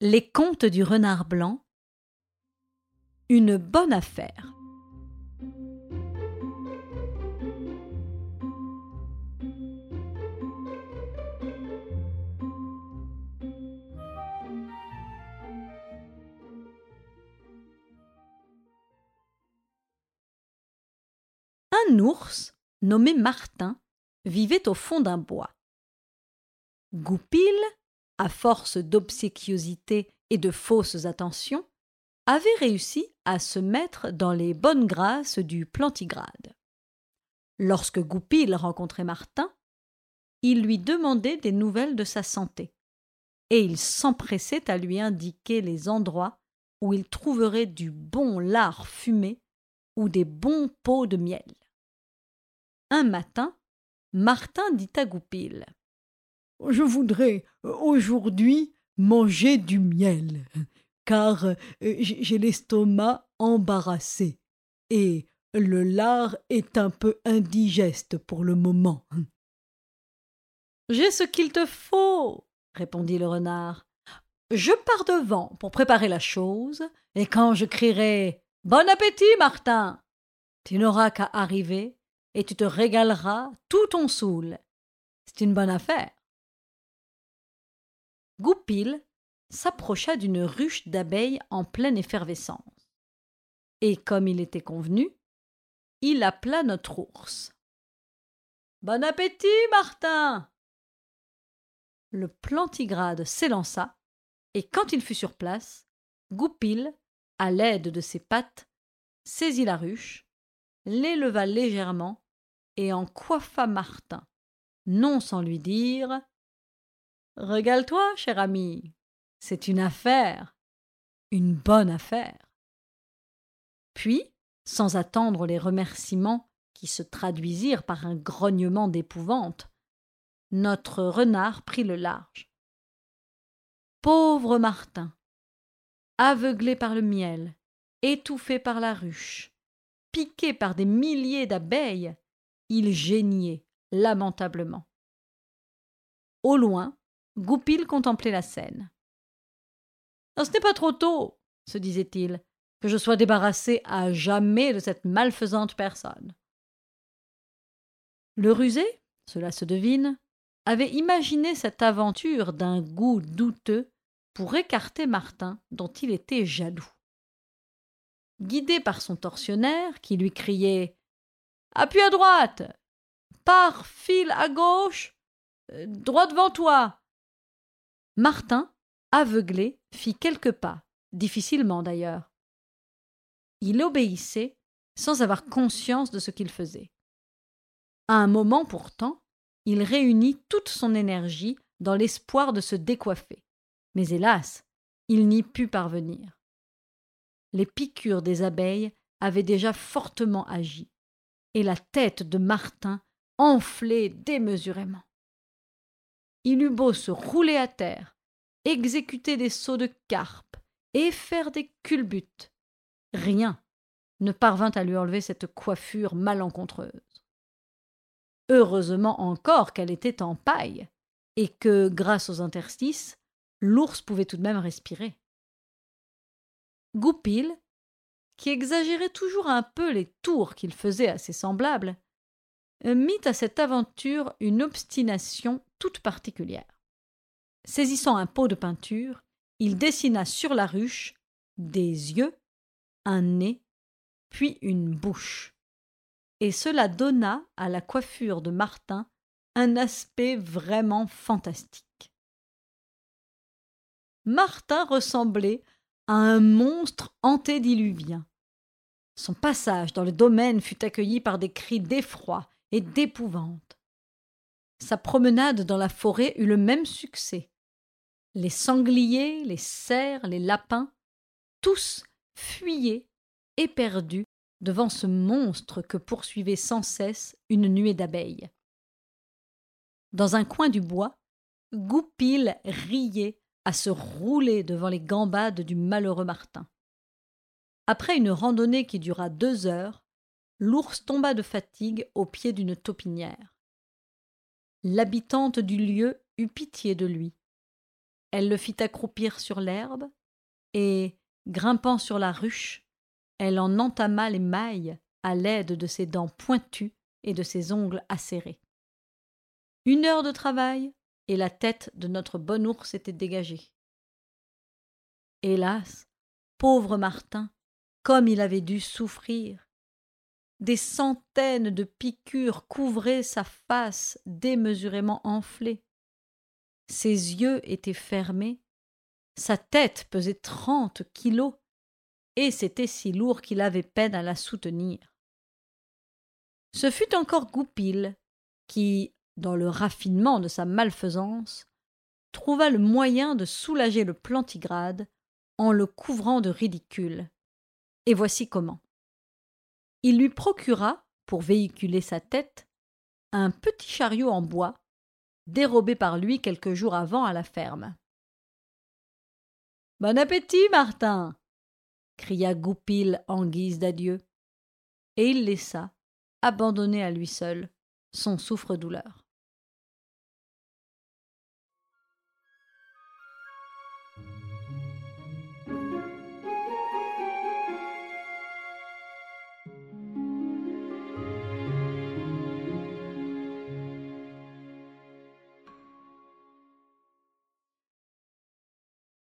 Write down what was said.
Les contes du renard blanc. Une bonne affaire. Un ours, nommé Martin, vivait au fond d'un bois. Goupil, à force d'obséquiosité et de fausses attentions, avait réussi à se mettre dans les bonnes grâces du plantigrade. Lorsque Goupil rencontrait Martin, il lui demandait des nouvelles de sa santé, et il s'empressait à lui indiquer les endroits où il trouverait du bon lard fumé ou des bons pots de miel. Un matin, Martin dit à Goupil je voudrais euh, aujourd'hui manger du miel, car euh, j'ai l'estomac embarrassé et le lard est un peu indigeste pour le moment. J'ai ce qu'il te faut, répondit le renard. Je pars devant pour préparer la chose, et quand je crierai Bon appétit, Martin tu n'auras qu'à arriver, et tu te régaleras tout ton saoul. C'est une bonne affaire. Goupil s'approcha d'une ruche d'abeilles en pleine effervescence. Et comme il était convenu, il appela notre ours. Bon appétit, Martin. Le plantigrade s'élança, et quand il fut sur place, Goupil, à l'aide de ses pattes, saisit la ruche, l'éleva légèrement et en coiffa Martin, non sans lui dire Régale-toi, cher ami. C'est une affaire. Une bonne affaire. Puis, sans attendre les remerciements qui se traduisirent par un grognement d'épouvante, notre renard prit le large. Pauvre Martin, aveuglé par le miel, étouffé par la ruche, piqué par des milliers d'abeilles, il geignait lamentablement. Au loin, Goupil contemplait la scène. Ce n'est pas trop tôt, se disait-il, que je sois débarrassé à jamais de cette malfaisante personne. Le rusé, cela se devine, avait imaginé cette aventure d'un goût douteux pour écarter Martin, dont il était jaloux. Guidé par son tortionnaire, qui lui criait Appuie à droite Pars, file à gauche euh, Droit devant toi Martin, aveuglé, fit quelques pas, difficilement d'ailleurs. Il obéissait sans avoir conscience de ce qu'il faisait. À un moment pourtant, il réunit toute son énergie dans l'espoir de se décoiffer. Mais hélas, il n'y put parvenir. Les piqûres des abeilles avaient déjà fortement agi, et la tête de Martin enflait démesurément. Il eut beau se rouler à terre, exécuter des sauts de carpe et faire des culbutes. Rien ne parvint à lui enlever cette coiffure malencontreuse. Heureusement encore qu'elle était en paille, et que, grâce aux interstices, l'ours pouvait tout de même respirer. Goupil, qui exagérait toujours un peu les tours qu'il faisait à ses semblables, mit à cette aventure une obstination toute particulière. Saisissant un pot de peinture, il dessina sur la ruche des yeux, un nez, puis une bouche. Et cela donna à la coiffure de Martin un aspect vraiment fantastique. Martin ressemblait à un monstre antédiluvien. Son passage dans le domaine fut accueilli par des cris d'effroi et d'épouvante. Sa promenade dans la forêt eut le même succès. Les sangliers, les cerfs, les lapins, tous fuyaient, éperdus, devant ce monstre que poursuivait sans cesse une nuée d'abeilles. Dans un coin du bois, Goupil riait à se rouler devant les gambades du malheureux Martin. Après une randonnée qui dura deux heures, l'ours tomba de fatigue au pied d'une taupinière. L'habitante du lieu eut pitié de lui. Elle le fit accroupir sur l'herbe, et, grimpant sur la ruche, elle en entama les mailles à l'aide de ses dents pointues et de ses ongles acérés. Une heure de travail, et la tête de notre bon ours était dégagée. Hélas, pauvre Martin, comme il avait dû souffrir. Des centaines de piqûres couvraient sa face démesurément enflée. Ses yeux étaient fermés, sa tête pesait trente kilos, et c'était si lourd qu'il avait peine à la soutenir. Ce fut encore Goupil qui, dans le raffinement de sa malfaisance, trouva le moyen de soulager le plantigrade en le couvrant de ridicule. Et voici comment. Il lui procura, pour véhiculer sa tête, un petit chariot en bois, dérobé par lui quelques jours avant à la ferme. Bon appétit, Martin cria Goupil en guise d'adieu. Et il laissa, abandonné à lui seul, son souffre-douleur.